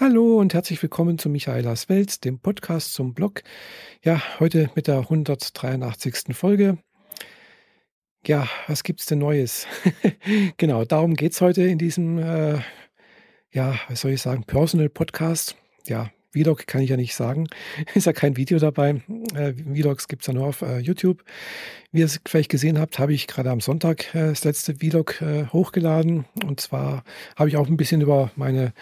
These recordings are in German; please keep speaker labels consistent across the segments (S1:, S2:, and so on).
S1: Hallo und herzlich willkommen zu Michaelas Welt, dem Podcast zum Blog. Ja, heute mit der 183. Folge. Ja, was gibt's denn Neues? genau, darum geht's heute in diesem, äh, ja, was soll ich sagen, Personal Podcast. Ja, Vlog kann ich ja nicht sagen. Ist ja kein Video dabei. Äh, Vlogs gibt es ja nur auf äh, YouTube. Wie ihr es vielleicht gesehen habt, habe ich gerade am Sonntag äh, das letzte Vlog äh, hochgeladen. Und zwar habe ich auch ein bisschen über meine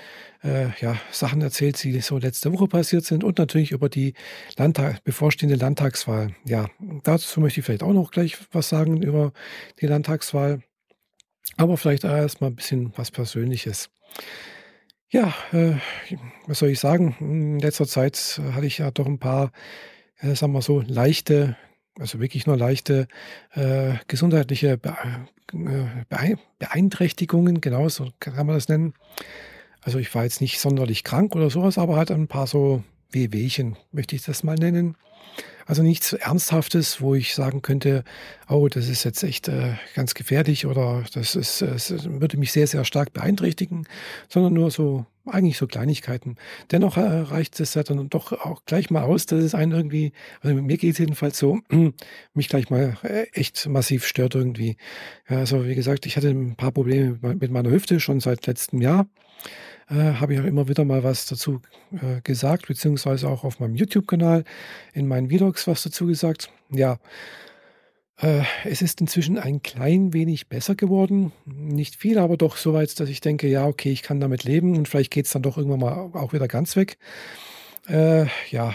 S1: äh, ja, Sachen erzählt, die so letzte Woche passiert sind und natürlich über die Landtag bevorstehende Landtagswahl. Ja, dazu möchte ich vielleicht auch noch gleich was sagen über die Landtagswahl. Aber vielleicht erst mal ein bisschen was Persönliches. Ja, äh, was soll ich sagen? In letzter Zeit hatte ich ja doch ein paar, äh, sagen wir so, leichte, also wirklich nur leichte äh, gesundheitliche Be äh, Beeinträchtigungen, genau so kann man das nennen. Also ich war jetzt nicht sonderlich krank oder sowas, aber halt ein paar so Wehwehchen, möchte ich das mal nennen. Also nichts Ernsthaftes, wo ich sagen könnte, oh, das ist jetzt echt äh, ganz gefährlich oder das, ist, das würde mich sehr, sehr stark beeinträchtigen, sondern nur so, eigentlich so Kleinigkeiten. Dennoch äh, reicht es ja dann doch auch gleich mal aus, dass es einen irgendwie, also mir geht es jedenfalls so, mich gleich mal äh, echt massiv stört irgendwie. Ja, also wie gesagt, ich hatte ein paar Probleme mit meiner Hüfte schon seit letztem Jahr äh, habe ich auch immer wieder mal was dazu äh, gesagt, beziehungsweise auch auf meinem YouTube-Kanal in meinen Vlogs was dazu gesagt. Ja, äh, es ist inzwischen ein klein wenig besser geworden. Nicht viel, aber doch so weit, dass ich denke, ja, okay, ich kann damit leben und vielleicht geht es dann doch irgendwann mal auch wieder ganz weg. Äh, ja,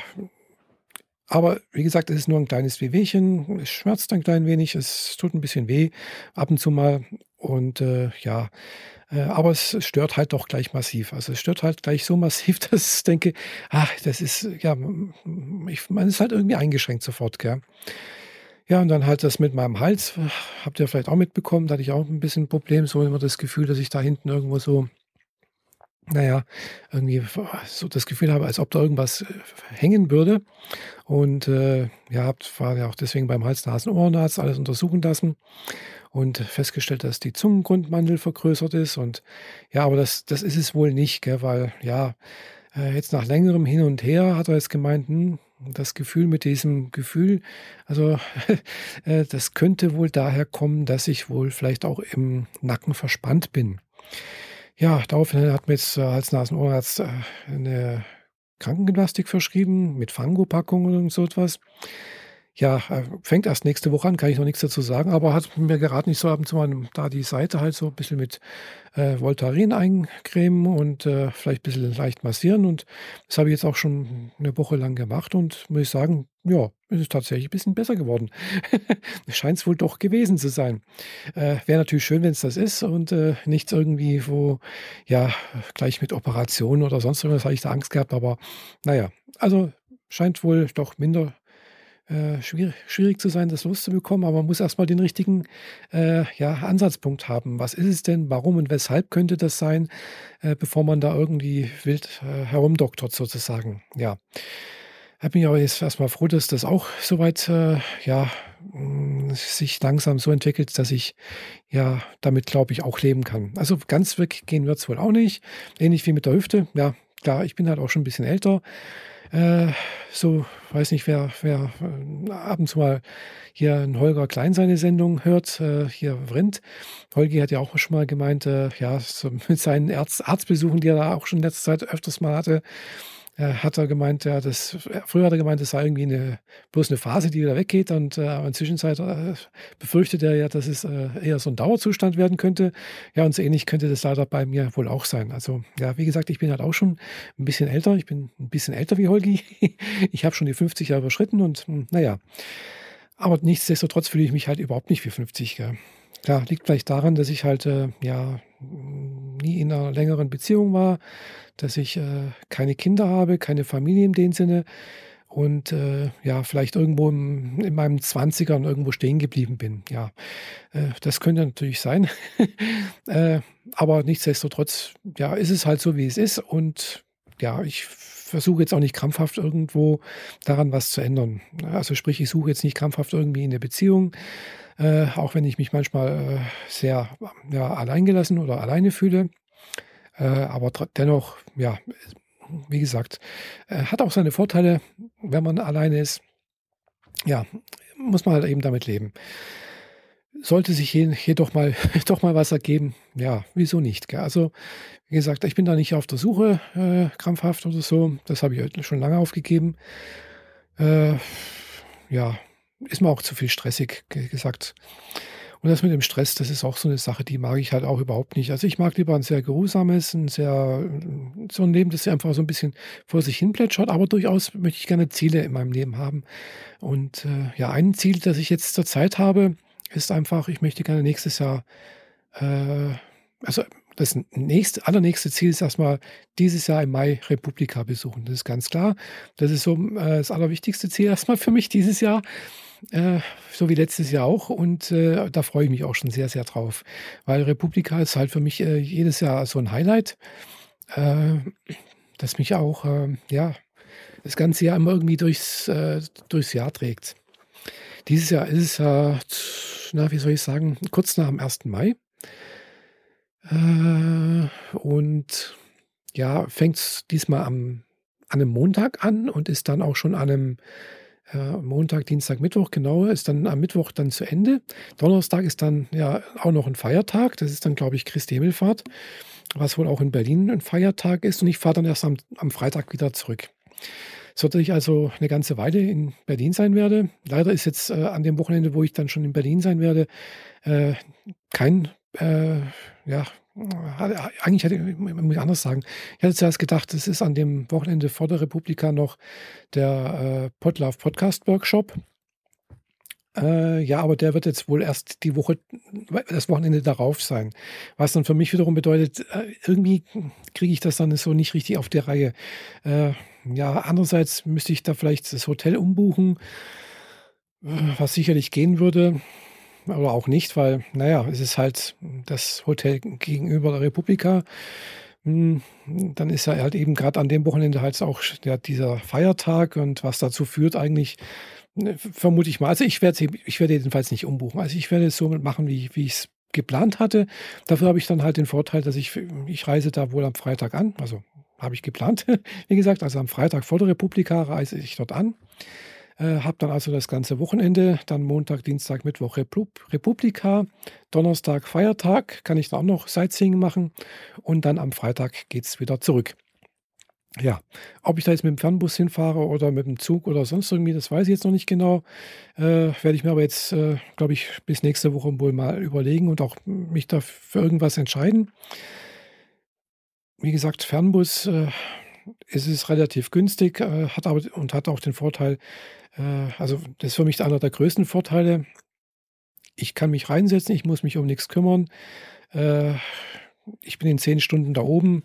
S1: aber wie gesagt, es ist nur ein kleines Wehwehchen. Es schmerzt ein klein wenig, es tut ein bisschen weh ab und zu mal. Und äh, ja, äh, aber es stört halt doch gleich massiv. Also es stört halt gleich so massiv, dass ich denke, ach, das ist, ja, ich, man ist halt irgendwie eingeschränkt sofort, gell. Ja, und dann halt das mit meinem Hals, habt ihr vielleicht auch mitbekommen, da hatte ich auch ein bisschen ein Problem, so immer das Gefühl, dass ich da hinten irgendwo so, naja, irgendwie so das Gefühl habe, als ob da irgendwas äh, hängen würde. Und äh, ja, war ja auch deswegen beim Hals-Nasen-Ohrenarzt alles untersuchen lassen und festgestellt, dass die Zungengrundmandel vergrößert ist. Und ja, aber das, das ist es wohl nicht, gell, weil ja, äh, jetzt nach längerem Hin und Her hat er jetzt gemeint, hm, das Gefühl mit diesem Gefühl, also äh, das könnte wohl daher kommen, dass ich wohl vielleicht auch im Nacken verspannt bin. Ja, daraufhin hat mir jetzt äh, als Nasen-Ohrenarzt äh, eine Krankengymnastik verschrieben mit Fangopackungen und so etwas. Ja, äh, fängt erst nächste Woche an, kann ich noch nichts dazu sagen, aber hat mir geraten, ich soll ab und zu mal da die Seite halt so ein bisschen mit äh, Voltaren eincremen und äh, vielleicht ein bisschen leicht massieren. Und das habe ich jetzt auch schon eine Woche lang gemacht und muss ich sagen, ja, es ist tatsächlich ein bisschen besser geworden. Scheint es wohl doch gewesen zu sein. Äh, Wäre natürlich schön, wenn es das ist und äh, nichts irgendwie, wo, ja, gleich mit Operationen oder sonst irgendwas habe ich da Angst gehabt, aber naja, also scheint wohl doch minder äh, schwierig, schwierig, zu sein, das loszubekommen, aber man muss erstmal den richtigen äh, ja, Ansatzpunkt haben. Was ist es denn? Warum und weshalb könnte das sein, äh, bevor man da irgendwie wild äh, herumdoktert sozusagen? Ja. Ich bin aber jetzt erstmal froh, dass das auch soweit äh, ja, mm, sich langsam so entwickelt, dass ich ja damit, glaube ich, auch leben kann. Also ganz weggehen wird es wohl auch nicht. Ähnlich wie mit der Hüfte. Ja, klar, ich bin halt auch schon ein bisschen älter. Äh, so, weiß nicht, wer, wer äh, ab und zu mal hier in Holger Klein seine Sendung hört, äh, hier Vrind. Holgi hat ja auch schon mal gemeint, äh, ja, so mit seinen Arzt, Arztbesuchen, die er da auch schon in letzter Zeit öfters mal hatte, hat er gemeint, ja, das, früher hat er gemeint, das sei irgendwie eine, bloß eine Phase, die wieder weggeht. Und äh, in Zwischenzeit äh, befürchtet er ja, dass es äh, eher so ein Dauerzustand werden könnte. Ja, und so ähnlich könnte das leider bei mir wohl auch sein. Also, ja, wie gesagt, ich bin halt auch schon ein bisschen älter. Ich bin ein bisschen älter wie Holgi. ich habe schon die 50 Jahre überschritten und hm, naja. Aber nichtsdestotrotz fühle ich mich halt überhaupt nicht wie 50. Gell. Klar, liegt vielleicht daran, dass ich halt, äh, ja, nie in einer längeren Beziehung war, dass ich äh, keine Kinder habe, keine Familie in dem Sinne und äh, ja, vielleicht irgendwo im, in meinem 20ern irgendwo stehen geblieben bin. Ja, äh, das könnte natürlich sein. äh, aber nichtsdestotrotz, ja, ist es halt so, wie es ist. Und ja, ich versuche jetzt auch nicht krampfhaft irgendwo daran was zu ändern. Also sprich, ich suche jetzt nicht krampfhaft irgendwie in der Beziehung, äh, auch wenn ich mich manchmal äh, sehr ja, alleingelassen oder alleine fühle. Äh, aber dennoch, ja, wie gesagt, äh, hat auch seine Vorteile, wenn man alleine ist. Ja, muss man halt eben damit leben. Sollte sich hier, hier doch, mal, doch mal was ergeben, ja, wieso nicht? Gell? Also, wie gesagt, ich bin da nicht auf der Suche, äh, krampfhaft oder so. Das habe ich schon lange aufgegeben. Äh, ja, ist mir auch zu viel stressig gesagt. Und das mit dem Stress, das ist auch so eine Sache, die mag ich halt auch überhaupt nicht. Also ich mag lieber ein sehr geruhsames, ein sehr, so ein Leben, das einfach so ein bisschen vor sich hin plätschert, aber durchaus möchte ich gerne Ziele in meinem Leben haben. Und äh, ja, ein Ziel, das ich jetzt zur Zeit habe, ist einfach, ich möchte gerne nächstes Jahr, äh, also das nächste, allernächste Ziel ist erstmal dieses Jahr im Mai Republika besuchen. Das ist ganz klar. Das ist so äh, das allerwichtigste Ziel erstmal für mich dieses Jahr. Äh, so wie letztes Jahr auch. Und äh, da freue ich mich auch schon sehr, sehr drauf. Weil Republika ist halt für mich äh, jedes Jahr so ein Highlight, äh, das mich auch, äh, ja, das ganze Jahr immer irgendwie durchs, äh, durchs Jahr trägt. Dieses Jahr ist es na, wie soll ich sagen, kurz nach dem 1. Mai. und ja, fängt es diesmal am, an einem Montag an und ist dann auch schon an einem Montag, Dienstag, Mittwoch, genau, ist dann am Mittwoch dann zu Ende. Donnerstag ist dann ja auch noch ein Feiertag. Das ist dann, glaube ich, Christi Himmelfahrt, was wohl auch in Berlin ein Feiertag ist. Und ich fahre dann erst am, am Freitag wieder zurück. Sollte ich also eine ganze Weile in Berlin sein werde. Leider ist jetzt äh, an dem Wochenende, wo ich dann schon in Berlin sein werde, äh, kein äh, ja, eigentlich hätte ich, muss ich anders sagen. Ich hatte zuerst gedacht, es ist an dem Wochenende vor der Republika noch der äh, Podlove Podcast Workshop. Äh, ja, aber der wird jetzt wohl erst die Woche, das Wochenende darauf sein. Was dann für mich wiederum bedeutet, äh, irgendwie kriege ich das dann so nicht richtig auf die Reihe. Äh, ja, andererseits müsste ich da vielleicht das Hotel umbuchen, äh, was sicherlich gehen würde oder auch nicht, weil, naja, es ist halt das Hotel gegenüber der Republika. Hm, dann ist ja halt eben gerade an dem Wochenende halt auch ja, dieser Feiertag und was dazu führt eigentlich, ne, vermute ich mal. Also ich werde ich werde jedenfalls nicht umbuchen. Also ich werde es so machen, wie, wie ich es geplant hatte. Dafür habe ich dann halt den Vorteil, dass ich, ich reise da wohl am Freitag an. Also habe ich geplant, wie gesagt. Also am Freitag vor der Republika reise ich dort an. Äh, habe dann also das ganze Wochenende, dann Montag, Dienstag, Mittwoch Republika, Donnerstag Feiertag, kann ich da auch noch Sightseeing machen und dann am Freitag geht es wieder zurück. Ja, ob ich da jetzt mit dem Fernbus hinfahre oder mit dem Zug oder sonst irgendwie, das weiß ich jetzt noch nicht genau. Äh, Werde ich mir aber jetzt, äh, glaube ich, bis nächste Woche wohl mal überlegen und auch mich da für irgendwas entscheiden. Wie gesagt, Fernbus äh, ist es relativ günstig, äh, hat aber und hat auch den Vorteil, äh, also das ist für mich einer der größten Vorteile. Ich kann mich reinsetzen, ich muss mich um nichts kümmern. Äh, ich bin in zehn Stunden da oben.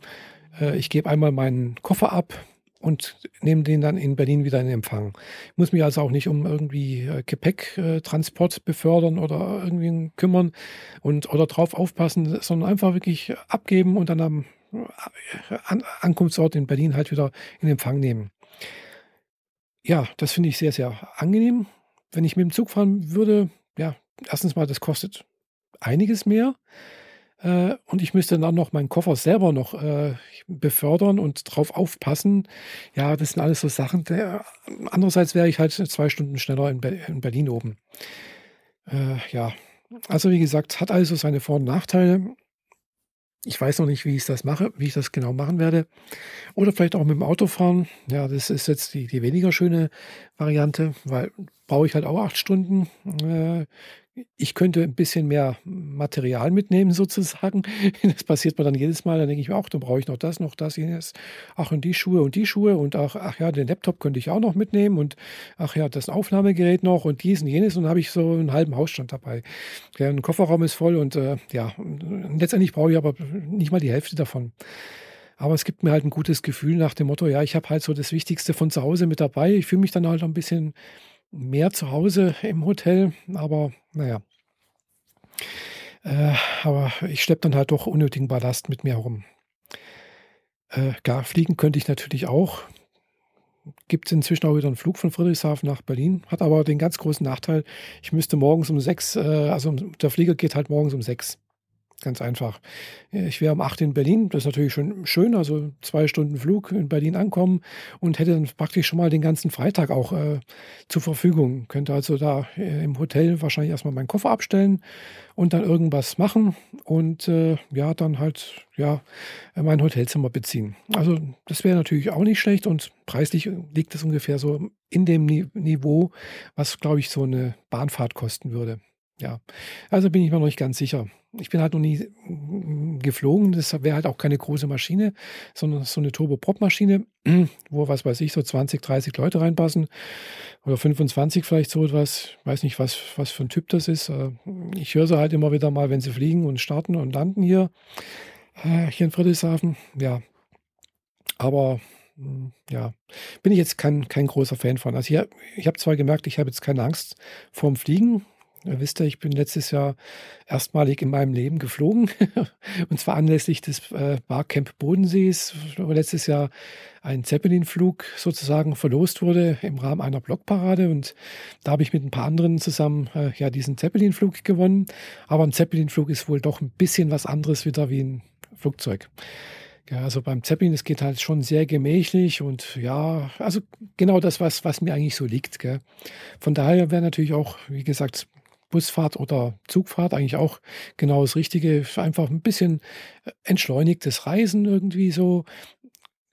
S1: Äh, ich gebe einmal meinen Koffer ab und nehme den dann in Berlin wieder in Empfang. Ich muss mich also auch nicht um irgendwie Gepäcktransport befördern oder irgendwie kümmern und oder drauf aufpassen, sondern einfach wirklich abgeben und dann am Ankunftsort in Berlin halt wieder in Empfang nehmen. Ja, das finde ich sehr, sehr angenehm. Wenn ich mit dem Zug fahren würde, ja, erstens mal, das kostet einiges mehr. Äh, und ich müsste dann noch meinen Koffer selber noch äh, befördern und drauf aufpassen. Ja, das sind alles so Sachen. Der, andererseits wäre ich halt zwei Stunden schneller in, Be in Berlin oben. Äh, ja, also wie gesagt, hat also seine Vor- und Nachteile. Ich weiß noch nicht, wie ich das mache, wie ich das genau machen werde. Oder vielleicht auch mit dem Auto fahren. Ja, das ist jetzt die, die weniger schöne Variante, weil brauche ich halt auch acht Stunden. Äh, ich könnte ein bisschen mehr Material mitnehmen sozusagen. Das passiert mir dann jedes Mal. Dann denke ich mir auch, dann brauche ich noch das, noch das, jenes. Ach, und die Schuhe und die Schuhe und ach, ach ja, den Laptop könnte ich auch noch mitnehmen und ach ja, das Aufnahmegerät noch und dies und jenes und dann habe ich so einen halben Hausstand dabei. Der Kofferraum ist voll und äh, ja, letztendlich brauche ich aber nicht mal die Hälfte davon. Aber es gibt mir halt ein gutes Gefühl nach dem Motto, ja, ich habe halt so das Wichtigste von zu Hause mit dabei. Ich fühle mich dann halt ein bisschen mehr zu Hause im Hotel, aber naja. Äh, aber ich schleppe dann halt doch unnötigen Ballast mit mir herum. Äh, gar fliegen könnte ich natürlich auch. Gibt es inzwischen auch wieder einen Flug von Friedrichshafen nach Berlin, hat aber den ganz großen Nachteil, ich müsste morgens um sechs, äh, also der Flieger geht halt morgens um sechs. Ganz einfach. Ich wäre um 8 in Berlin, das ist natürlich schon schön, also zwei Stunden Flug in Berlin ankommen und hätte dann praktisch schon mal den ganzen Freitag auch äh, zur Verfügung. Könnte also da äh, im Hotel wahrscheinlich erstmal meinen Koffer abstellen und dann irgendwas machen und äh, ja, dann halt ja mein Hotelzimmer beziehen. Also das wäre natürlich auch nicht schlecht und preislich liegt es ungefähr so in dem Niveau, was glaube ich so eine Bahnfahrt kosten würde. Ja, also bin ich mir noch nicht ganz sicher. Ich bin halt noch nie mm, geflogen. Das wäre halt auch keine große Maschine, sondern so eine Turboprop-Maschine, wo, was weiß ich, so 20, 30 Leute reinpassen. Oder 25 vielleicht so etwas. Ich weiß nicht, was, was für ein Typ das ist. Äh, ich höre sie halt immer wieder mal, wenn sie fliegen und starten und landen hier, äh, hier in Friedrichshafen. Ja, aber mm, ja, bin ich jetzt kein, kein großer Fan von. Also hier, ich habe zwar gemerkt, ich habe jetzt keine Angst vorm Fliegen, Ihr wisst ja, ich bin letztes Jahr erstmalig in meinem Leben geflogen. und zwar anlässlich des äh, Barcamp Bodensees, wo letztes Jahr ein Zeppelin-Flug sozusagen verlost wurde im Rahmen einer Blockparade. Und da habe ich mit ein paar anderen zusammen äh, ja diesen Zeppelin-Flug gewonnen. Aber ein Zeppelin-Flug ist wohl doch ein bisschen was anderes wieder wie ein Flugzeug. Ja, also beim Zeppelin, es geht halt schon sehr gemächlich und ja, also genau das, was, was mir eigentlich so liegt. Gell. Von daher wäre natürlich auch, wie gesagt, Busfahrt oder Zugfahrt eigentlich auch genau das Richtige. Einfach ein bisschen äh, entschleunigtes Reisen irgendwie so.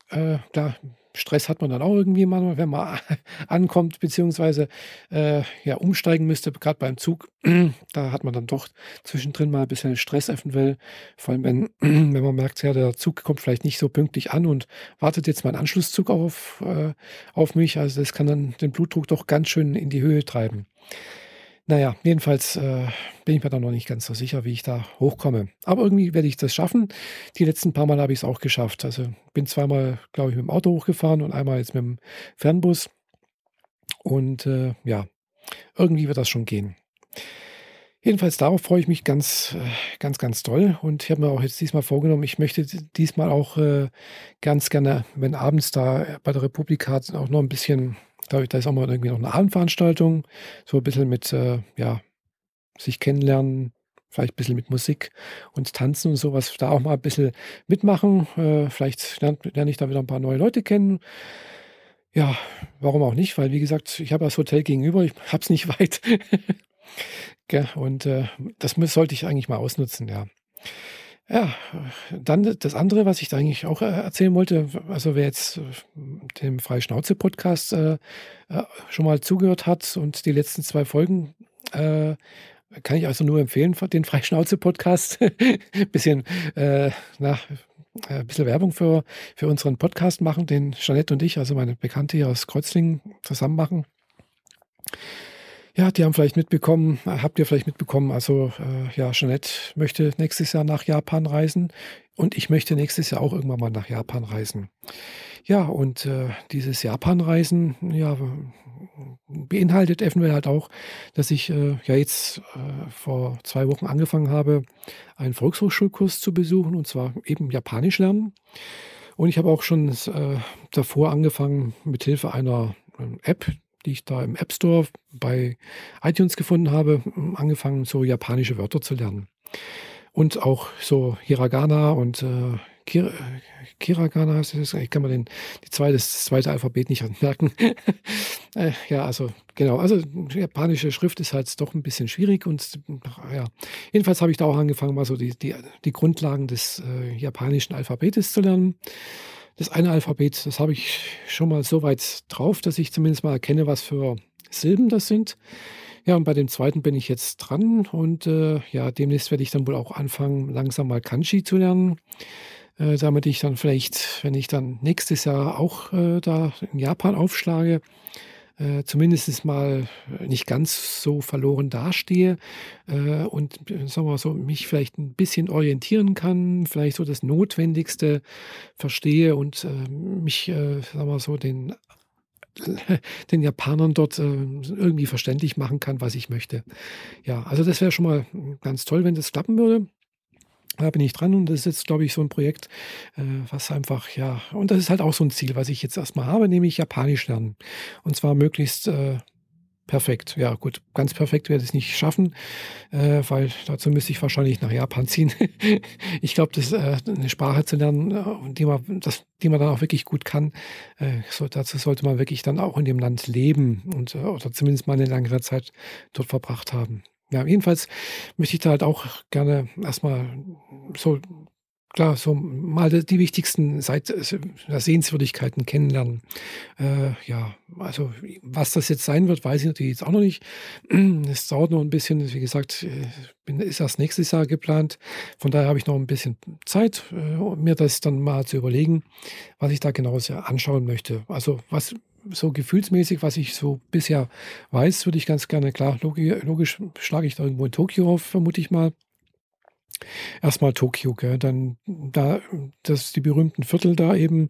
S1: Äh, klar, Stress hat man dann auch irgendwie mal, wenn man ankommt, beziehungsweise äh, ja, umsteigen müsste, gerade beim Zug. da hat man dann doch zwischendrin mal ein bisschen Stress eventuell. Vor allem, wenn, wenn man merkt, ja, der Zug kommt vielleicht nicht so pünktlich an und wartet jetzt mein Anschlusszug auf, äh, auf mich. Also das kann dann den Blutdruck doch ganz schön in die Höhe treiben. Naja, jedenfalls äh, bin ich mir da noch nicht ganz so sicher, wie ich da hochkomme. Aber irgendwie werde ich das schaffen. Die letzten paar Mal habe ich es auch geschafft. Also bin zweimal, glaube ich, mit dem Auto hochgefahren und einmal jetzt mit dem Fernbus. Und äh, ja, irgendwie wird das schon gehen. Jedenfalls darauf freue ich mich ganz, äh, ganz, ganz toll. Und ich habe mir auch jetzt diesmal vorgenommen, ich möchte diesmal auch äh, ganz gerne, wenn abends da bei der Republika auch noch ein bisschen da, da ist auch mal irgendwie noch eine Abendveranstaltung, so ein bisschen mit, äh, ja, sich kennenlernen, vielleicht ein bisschen mit Musik und Tanzen und sowas, da auch mal ein bisschen mitmachen. Äh, vielleicht lerne, lerne ich da wieder ein paar neue Leute kennen. Ja, warum auch nicht? Weil, wie gesagt, ich habe das Hotel gegenüber, ich habe es nicht weit. und äh, das sollte ich eigentlich mal ausnutzen, ja. Ja, dann das andere, was ich da eigentlich auch äh, erzählen wollte, also wer jetzt äh, dem Freischnauze-Podcast äh, äh, schon mal zugehört hat und die letzten zwei Folgen, äh, kann ich also nur empfehlen, den Freischnauze-Podcast. bisschen, äh, na, ein bisschen Werbung für, für unseren Podcast machen, den Jeanette und ich, also meine Bekannte hier aus Kreuzlingen, zusammen machen. Ja, die haben vielleicht mitbekommen, habt ihr vielleicht mitbekommen, also äh, ja, Jeanette möchte nächstes Jahr nach Japan reisen und ich möchte nächstes Jahr auch irgendwann mal nach Japan reisen. Ja, und äh, dieses Japan-Reisen, ja, beinhaltet eventuell halt auch, dass ich äh, ja jetzt äh, vor zwei Wochen angefangen habe, einen Volkshochschulkurs zu besuchen und zwar eben Japanisch lernen. Und ich habe auch schon äh, davor angefangen, mit Hilfe einer ähm, App, die ich da im App Store bei iTunes gefunden habe, angefangen, so japanische Wörter zu lernen. Und auch so Hiragana und äh, Kir Kiragana heißt das. Ich kann mir den, die zweite, das zweite Alphabet nicht merken. äh, ja, also genau. Also japanische Schrift ist halt doch ein bisschen schwierig und ja. Jedenfalls habe ich da auch angefangen, mal so die, die, die Grundlagen des äh, japanischen Alphabetes zu lernen. Das eine Alphabet, das habe ich schon mal so weit drauf, dass ich zumindest mal erkenne, was für Silben das sind. Ja, und bei dem zweiten bin ich jetzt dran und äh, ja, demnächst werde ich dann wohl auch anfangen, langsam mal Kanji zu lernen, äh, damit ich dann vielleicht, wenn ich dann nächstes Jahr auch äh, da in Japan aufschlage, äh, zumindest mal nicht ganz so verloren dastehe äh, und äh, sagen wir so, mich vielleicht ein bisschen orientieren kann, vielleicht so das Notwendigste verstehe und äh, mich, äh, sagen wir so, den den Japanern dort äh, irgendwie verständlich machen kann, was ich möchte. Ja, also das wäre schon mal ganz toll, wenn das klappen würde. Da bin ich dran und das ist jetzt, glaube ich, so ein Projekt, äh, was einfach, ja, und das ist halt auch so ein Ziel, was ich jetzt erstmal habe, nämlich Japanisch lernen. Und zwar möglichst, äh, Perfekt, ja gut, ganz perfekt werde ich es nicht schaffen, äh, weil dazu müsste ich wahrscheinlich nach Japan ziehen. ich glaube, das äh, eine Sprache zu lernen, äh, die man, das, die man dann auch wirklich gut kann, äh, so, dazu sollte man wirklich dann auch in dem Land leben und oder zumindest mal eine längere Zeit dort verbracht haben. Ja, jedenfalls möchte ich da halt auch gerne erstmal so klar, so mal die wichtigsten Seit äh, Sehenswürdigkeiten kennenlernen. Äh, ja, also was das jetzt sein wird, weiß ich natürlich jetzt auch noch nicht. Es dauert noch ein bisschen. Wie gesagt, äh, ist erst nächstes Jahr geplant. Von daher habe ich noch ein bisschen Zeit, äh, mir das dann mal zu überlegen, was ich da genau anschauen möchte. Also was so gefühlsmäßig, was ich so bisher weiß, würde ich ganz gerne, klar, logisch, logisch schlage ich da irgendwo in Tokio auf, vermute ich mal. Erstmal Tokio, gell? dann da, das die berühmten Viertel da eben,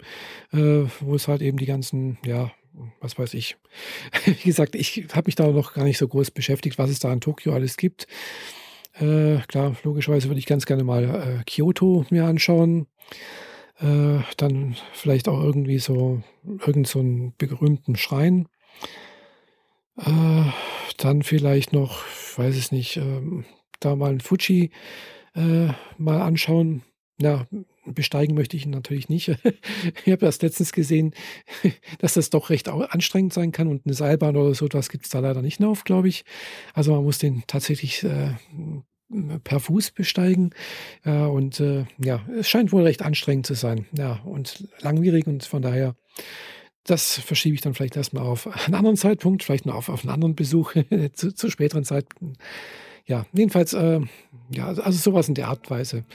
S1: äh, wo es halt eben die ganzen, ja, was weiß ich. Wie gesagt, ich habe mich da noch gar nicht so groß beschäftigt, was es da in Tokio alles gibt. Äh, klar, logischerweise würde ich ganz gerne mal äh, Kyoto mir anschauen. Äh, dann vielleicht auch irgendwie so irgend so einen berühmten Schrein. Äh, dann vielleicht noch, weiß ich nicht, ähm, da mal ein Fuji äh, mal anschauen. Ja, besteigen möchte ich ihn natürlich nicht. ich habe erst letztens gesehen, dass das doch recht anstrengend sein kann und eine Seilbahn oder so, das gibt es da leider nicht mehr auf, glaube ich. Also man muss den tatsächlich äh, per Fuß besteigen. Äh, und äh, ja, es scheint wohl recht anstrengend zu sein. Ja, und langwierig und von daher das verschiebe ich dann vielleicht erstmal auf einen anderen Zeitpunkt, vielleicht noch auf, auf einen anderen Besuch zu, zu späteren Zeiten ja, jedenfalls, äh, ja, also sowas in der Art Weise.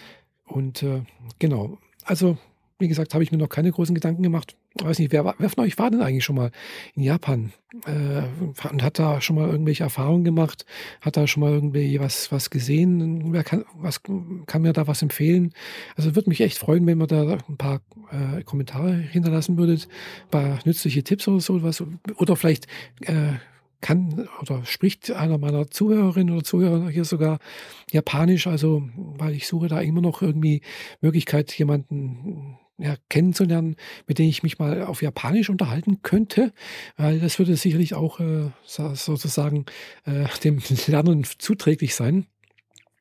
S1: Und äh, genau, also wie gesagt, habe ich mir noch keine großen Gedanken gemacht. Ich weiß nicht, wer, wer von euch war denn eigentlich schon mal in Japan äh, und hat da schon mal irgendwelche Erfahrungen gemacht? Hat da schon mal irgendwie was, was gesehen? Wer kann, was, kann mir da was empfehlen? Also würde mich echt freuen, wenn ihr da ein paar äh, Kommentare hinterlassen würdet, ein paar nützliche Tipps oder so was. Oder vielleicht äh, kann oder spricht einer meiner Zuhörerinnen oder Zuhörer hier sogar Japanisch, also weil ich suche da immer noch irgendwie Möglichkeit, jemanden ja, kennenzulernen, mit dem ich mich mal auf Japanisch unterhalten könnte, weil das würde sicherlich auch äh, sozusagen äh, dem Lernen zuträglich sein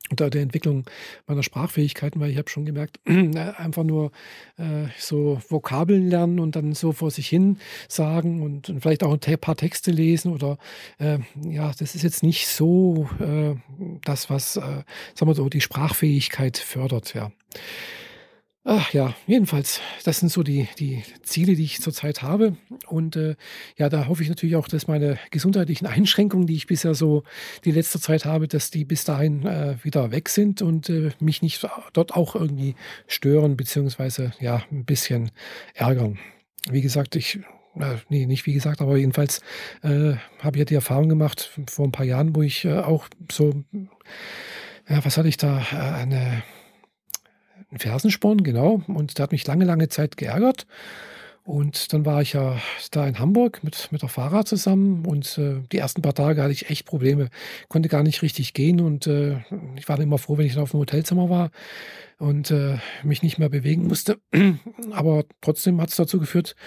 S1: unter der Entwicklung meiner Sprachfähigkeiten, weil ich habe schon gemerkt, einfach nur äh, so Vokabeln lernen und dann so vor sich hin sagen und, und vielleicht auch ein paar Texte lesen oder äh, ja, das ist jetzt nicht so äh, das, was, äh, sagen wir so, die Sprachfähigkeit fördert, ja. Ach ja, jedenfalls, das sind so die, die Ziele, die ich zurzeit habe. Und äh, ja, da hoffe ich natürlich auch, dass meine gesundheitlichen Einschränkungen, die ich bisher so die letzte Zeit habe, dass die bis dahin äh, wieder weg sind und äh, mich nicht dort auch irgendwie stören, beziehungsweise ja, ein bisschen ärgern. Wie gesagt, ich äh, nee, nicht wie gesagt, aber jedenfalls äh, habe ich ja die Erfahrung gemacht vor ein paar Jahren, wo ich äh, auch so, ja, was hatte ich da, äh, eine ein Fersensporn, genau. Und der hat mich lange, lange Zeit geärgert. Und dann war ich ja da in Hamburg mit, mit der Fahrer zusammen und äh, die ersten paar Tage hatte ich echt Probleme, konnte gar nicht richtig gehen und äh, ich war dann immer froh, wenn ich dann auf dem Hotelzimmer war und äh, mich nicht mehr bewegen musste. Aber trotzdem hat es dazu geführt,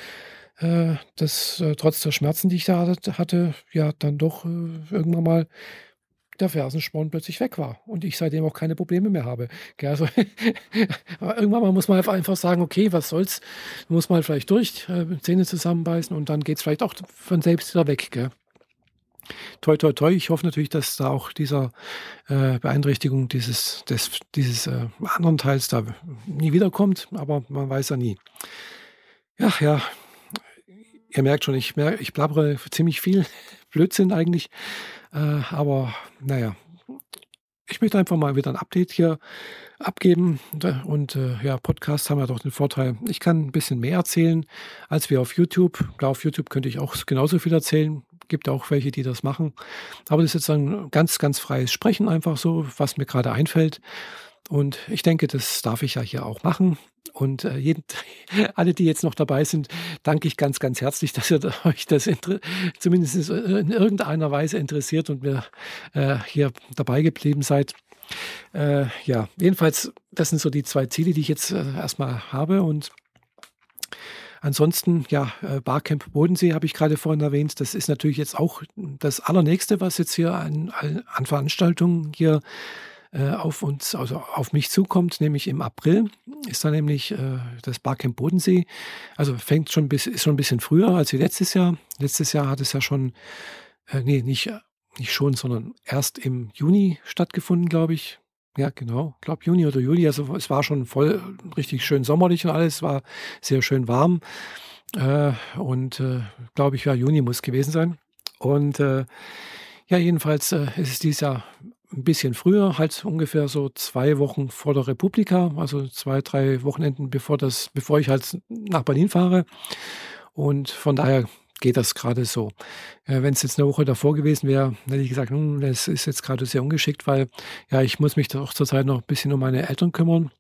S1: äh, dass äh, trotz der Schmerzen, die ich da hatte, ja dann doch äh, irgendwann mal der Fersensporn plötzlich weg war und ich seitdem auch keine Probleme mehr habe. Also, irgendwann mal muss man einfach sagen, okay, was soll's, muss man vielleicht durch, äh, Zähne zusammenbeißen und dann geht es vielleicht auch von selbst wieder weg. Gell? Toi, toi, toi. Ich hoffe natürlich, dass da auch dieser äh, Beeinträchtigung dieses, des, dieses äh, anderen Teils da nie wiederkommt, aber man weiß ja nie. Ja, ja, ihr merkt schon, ich, mer ich blabbere ziemlich viel Blödsinn eigentlich. Äh, aber naja, ich möchte einfach mal wieder ein Update hier abgeben. Und äh, ja, Podcasts haben ja doch den Vorteil, ich kann ein bisschen mehr erzählen als wir auf YouTube. Klar, auf YouTube könnte ich auch genauso viel erzählen. Gibt auch welche, die das machen. Aber das ist jetzt ein ganz, ganz freies Sprechen, einfach so, was mir gerade einfällt. Und ich denke, das darf ich ja hier auch machen. Und äh, jeden, alle, die jetzt noch dabei sind, danke ich ganz, ganz herzlich, dass ihr euch das zumindest in irgendeiner Weise interessiert und mir äh, hier dabei geblieben seid. Äh, ja, jedenfalls, das sind so die zwei Ziele, die ich jetzt äh, erstmal habe. Und ansonsten, ja, äh, Barcamp Bodensee habe ich gerade vorhin erwähnt. Das ist natürlich jetzt auch das Allernächste, was jetzt hier an, an Veranstaltungen hier äh, auf uns, also auf mich zukommt, nämlich im April ist da nämlich äh, das Barcamp Bodensee. Also fängt schon bis, ist schon ein bisschen früher als letztes Jahr. Letztes Jahr hat es ja schon, äh, nee, nicht, nicht schon, sondern erst im Juni stattgefunden, glaube ich. Ja, genau. Ich glaube Juni oder Juli. Also es war schon voll richtig schön sommerlich und alles, war sehr schön warm. Äh, und äh, glaube ich, ja, Juni muss gewesen sein. Und äh, ja, jedenfalls äh, ist es dieses Jahr ein bisschen früher, halt ungefähr so zwei Wochen vor der Republika, also zwei, drei Wochenenden bevor das, bevor ich halt nach Berlin fahre. Und von daher geht das gerade so. Äh, Wenn es jetzt eine Woche davor gewesen wäre, hätte ich gesagt, hm, das ist jetzt gerade sehr ungeschickt, weil ja, ich muss mich doch zurzeit noch ein bisschen um meine Eltern kümmern.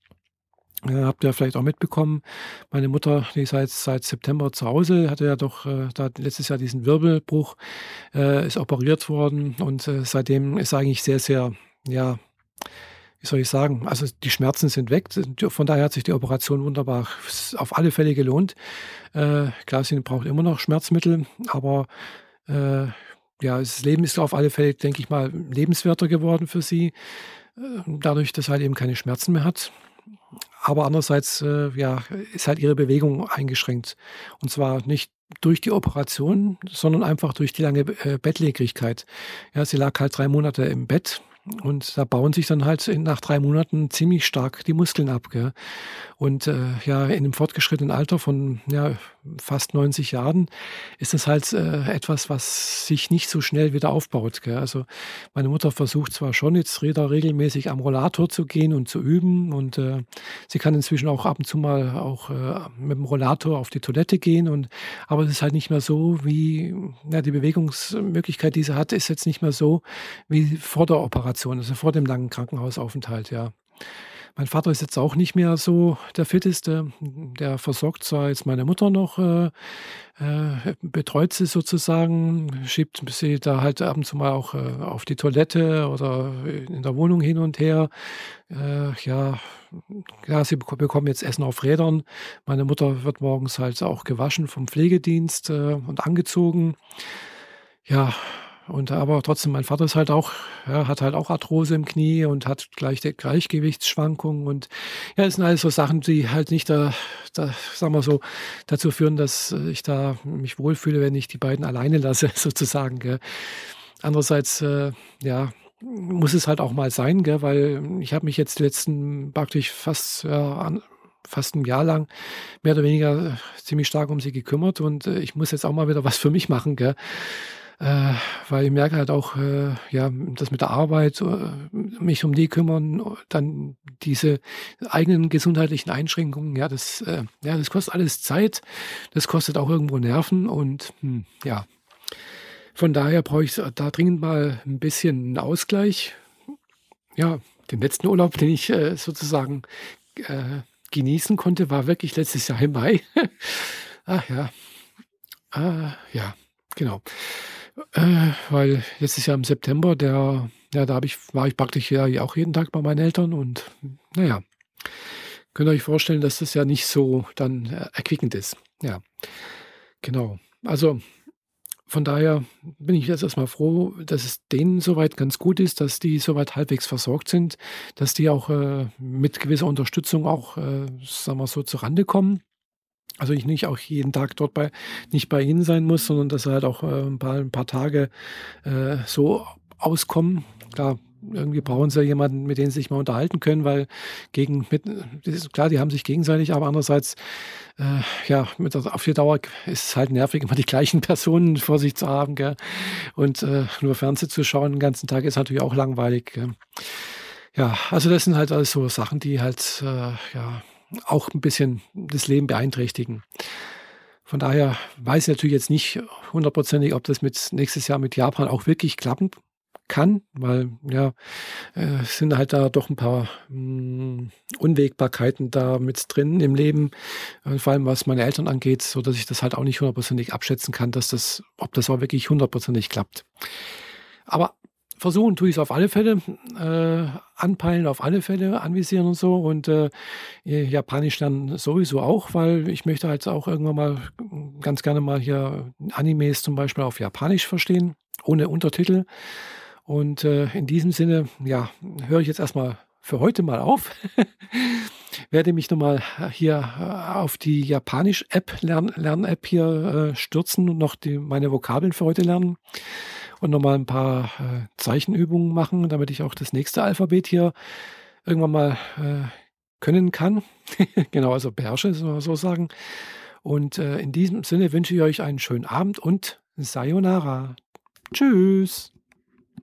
S1: Äh, habt ihr vielleicht auch mitbekommen, meine Mutter, die ist seit, seit September zu Hause, hatte ja doch äh, da letztes Jahr diesen Wirbelbruch, äh, ist operiert worden und äh, seitdem ist eigentlich sehr, sehr, ja, wie soll ich sagen, also die Schmerzen sind weg. Von daher hat sich die Operation wunderbar auf alle Fälle gelohnt. Äh, klar, sie braucht immer noch Schmerzmittel, aber äh, ja, das Leben ist auf alle Fälle, denke ich mal, lebenswerter geworden für sie, äh, dadurch, dass sie halt eben keine Schmerzen mehr hat. Aber andererseits äh, ja, ist halt ihre Bewegung eingeschränkt. Und zwar nicht durch die Operation, sondern einfach durch die lange äh, Bettlägerigkeit. Ja, sie lag halt drei Monate im Bett und da bauen sich dann halt nach drei Monaten ziemlich stark die Muskeln ab. Gell? Und äh, ja, in einem fortgeschrittenen Alter von ja, fast 90 Jahren ist das halt äh, etwas, was sich nicht so schnell wieder aufbaut. Gell? Also meine Mutter versucht zwar schon jetzt wieder regelmäßig am Rollator zu gehen und zu üben und äh, sie kann inzwischen auch ab und zu mal auch äh, mit dem Rollator auf die Toilette gehen und aber es ist halt nicht mehr so wie ja, die Bewegungsmöglichkeit, die sie hat, ist jetzt nicht mehr so wie vor der Operation, also vor dem langen Krankenhausaufenthalt, ja. Mein Vater ist jetzt auch nicht mehr so der Fitteste. Der versorgt zwar jetzt meine Mutter noch, äh, äh, betreut sie sozusagen, schiebt sie da halt ab und zu mal auch äh, auf die Toilette oder in der Wohnung hin und her. Äh, ja, ja, sie bekommen jetzt Essen auf Rädern. Meine Mutter wird morgens halt auch gewaschen vom Pflegedienst äh, und angezogen. Ja, und aber trotzdem, mein Vater ist halt auch, ja, hat halt auch Arthrose im Knie und hat gleich Gleichgewichtsschwankungen. Und ja, das sind alles so Sachen, die halt nicht da, da, sagen wir so, dazu führen, dass ich da mich wohlfühle, wenn ich die beiden alleine lasse, sozusagen. Gell. Andererseits, äh, ja, muss es halt auch mal sein, gell, weil ich habe mich jetzt die letzten praktisch fast ja, an, fast ein Jahr lang mehr oder weniger ziemlich stark um sie gekümmert und äh, ich muss jetzt auch mal wieder was für mich machen, gell? Äh, weil ich merke halt auch, äh, ja, das mit der Arbeit, äh, mich um die kümmern, dann diese eigenen gesundheitlichen Einschränkungen, ja, das, äh, ja, das kostet alles Zeit, das kostet auch irgendwo Nerven und hm, ja, von daher brauche ich da dringend mal ein bisschen einen Ausgleich. Ja, den letzten Urlaub, den ich äh, sozusagen äh, genießen konnte, war wirklich letztes Jahr im Mai. Ach ja. Ah, ja, genau. Äh, weil letztes Jahr im September, der, ja, da ich, war ich praktisch ja auch jeden Tag bei meinen Eltern und naja, könnt ihr euch vorstellen, dass das ja nicht so dann äh, erquickend ist. Ja, genau. Also von daher bin ich jetzt erstmal froh, dass es denen soweit ganz gut ist, dass die soweit halbwegs versorgt sind, dass die auch äh, mit gewisser Unterstützung auch, äh, sagen wir so, zurande kommen. Also ich nicht auch jeden Tag dort bei, nicht bei ihnen sein muss, sondern dass sie halt auch äh, ein, paar, ein paar Tage äh, so auskommen. Klar, irgendwie brauchen sie jemanden, mit dem sie sich mal unterhalten können, weil gegen, mit, klar, die haben sich gegenseitig, aber andererseits, äh, ja, mit, auf die Dauer ist es halt nervig, immer die gleichen Personen vor sich zu haben, gell? Und äh, nur Fernsehen zu schauen den ganzen Tag ist natürlich auch langweilig. Gell? Ja, also das sind halt alles so Sachen, die halt, äh, ja, auch ein bisschen das Leben beeinträchtigen. Von daher weiß ich natürlich jetzt nicht hundertprozentig, ob das mit nächstes Jahr mit Japan auch wirklich klappen kann, weil ja, äh, sind halt da doch ein paar mh, hm, Unwägbarkeiten da mit drin im Leben, äh, vor allem was meine Eltern angeht, so dass ich das halt auch nicht hundertprozentig abschätzen kann, dass das, ob das auch wirklich hundertprozentig klappt. Aber versuchen tue ich es auf alle Fälle, äh, anpeilen auf alle Fälle, anvisieren und so. Und äh, Japanisch dann sowieso auch, weil ich möchte halt auch irgendwann mal ganz gerne mal hier Animes zum Beispiel auf Japanisch verstehen, ohne Untertitel. Und äh, in diesem Sinne, ja, höre ich jetzt erstmal für heute mal auf. Werde mich nochmal hier äh, auf die Japanisch-App, Lern-App hier äh, stürzen und noch die, meine Vokabeln für heute lernen und nochmal ein paar äh, Zeichenübungen machen, damit ich auch das nächste Alphabet hier irgendwann mal äh, können kann. genau, also beherrsche, soll man so sagen. Und äh, in diesem Sinne wünsche ich euch einen schönen Abend und Sayonara. Tschüss.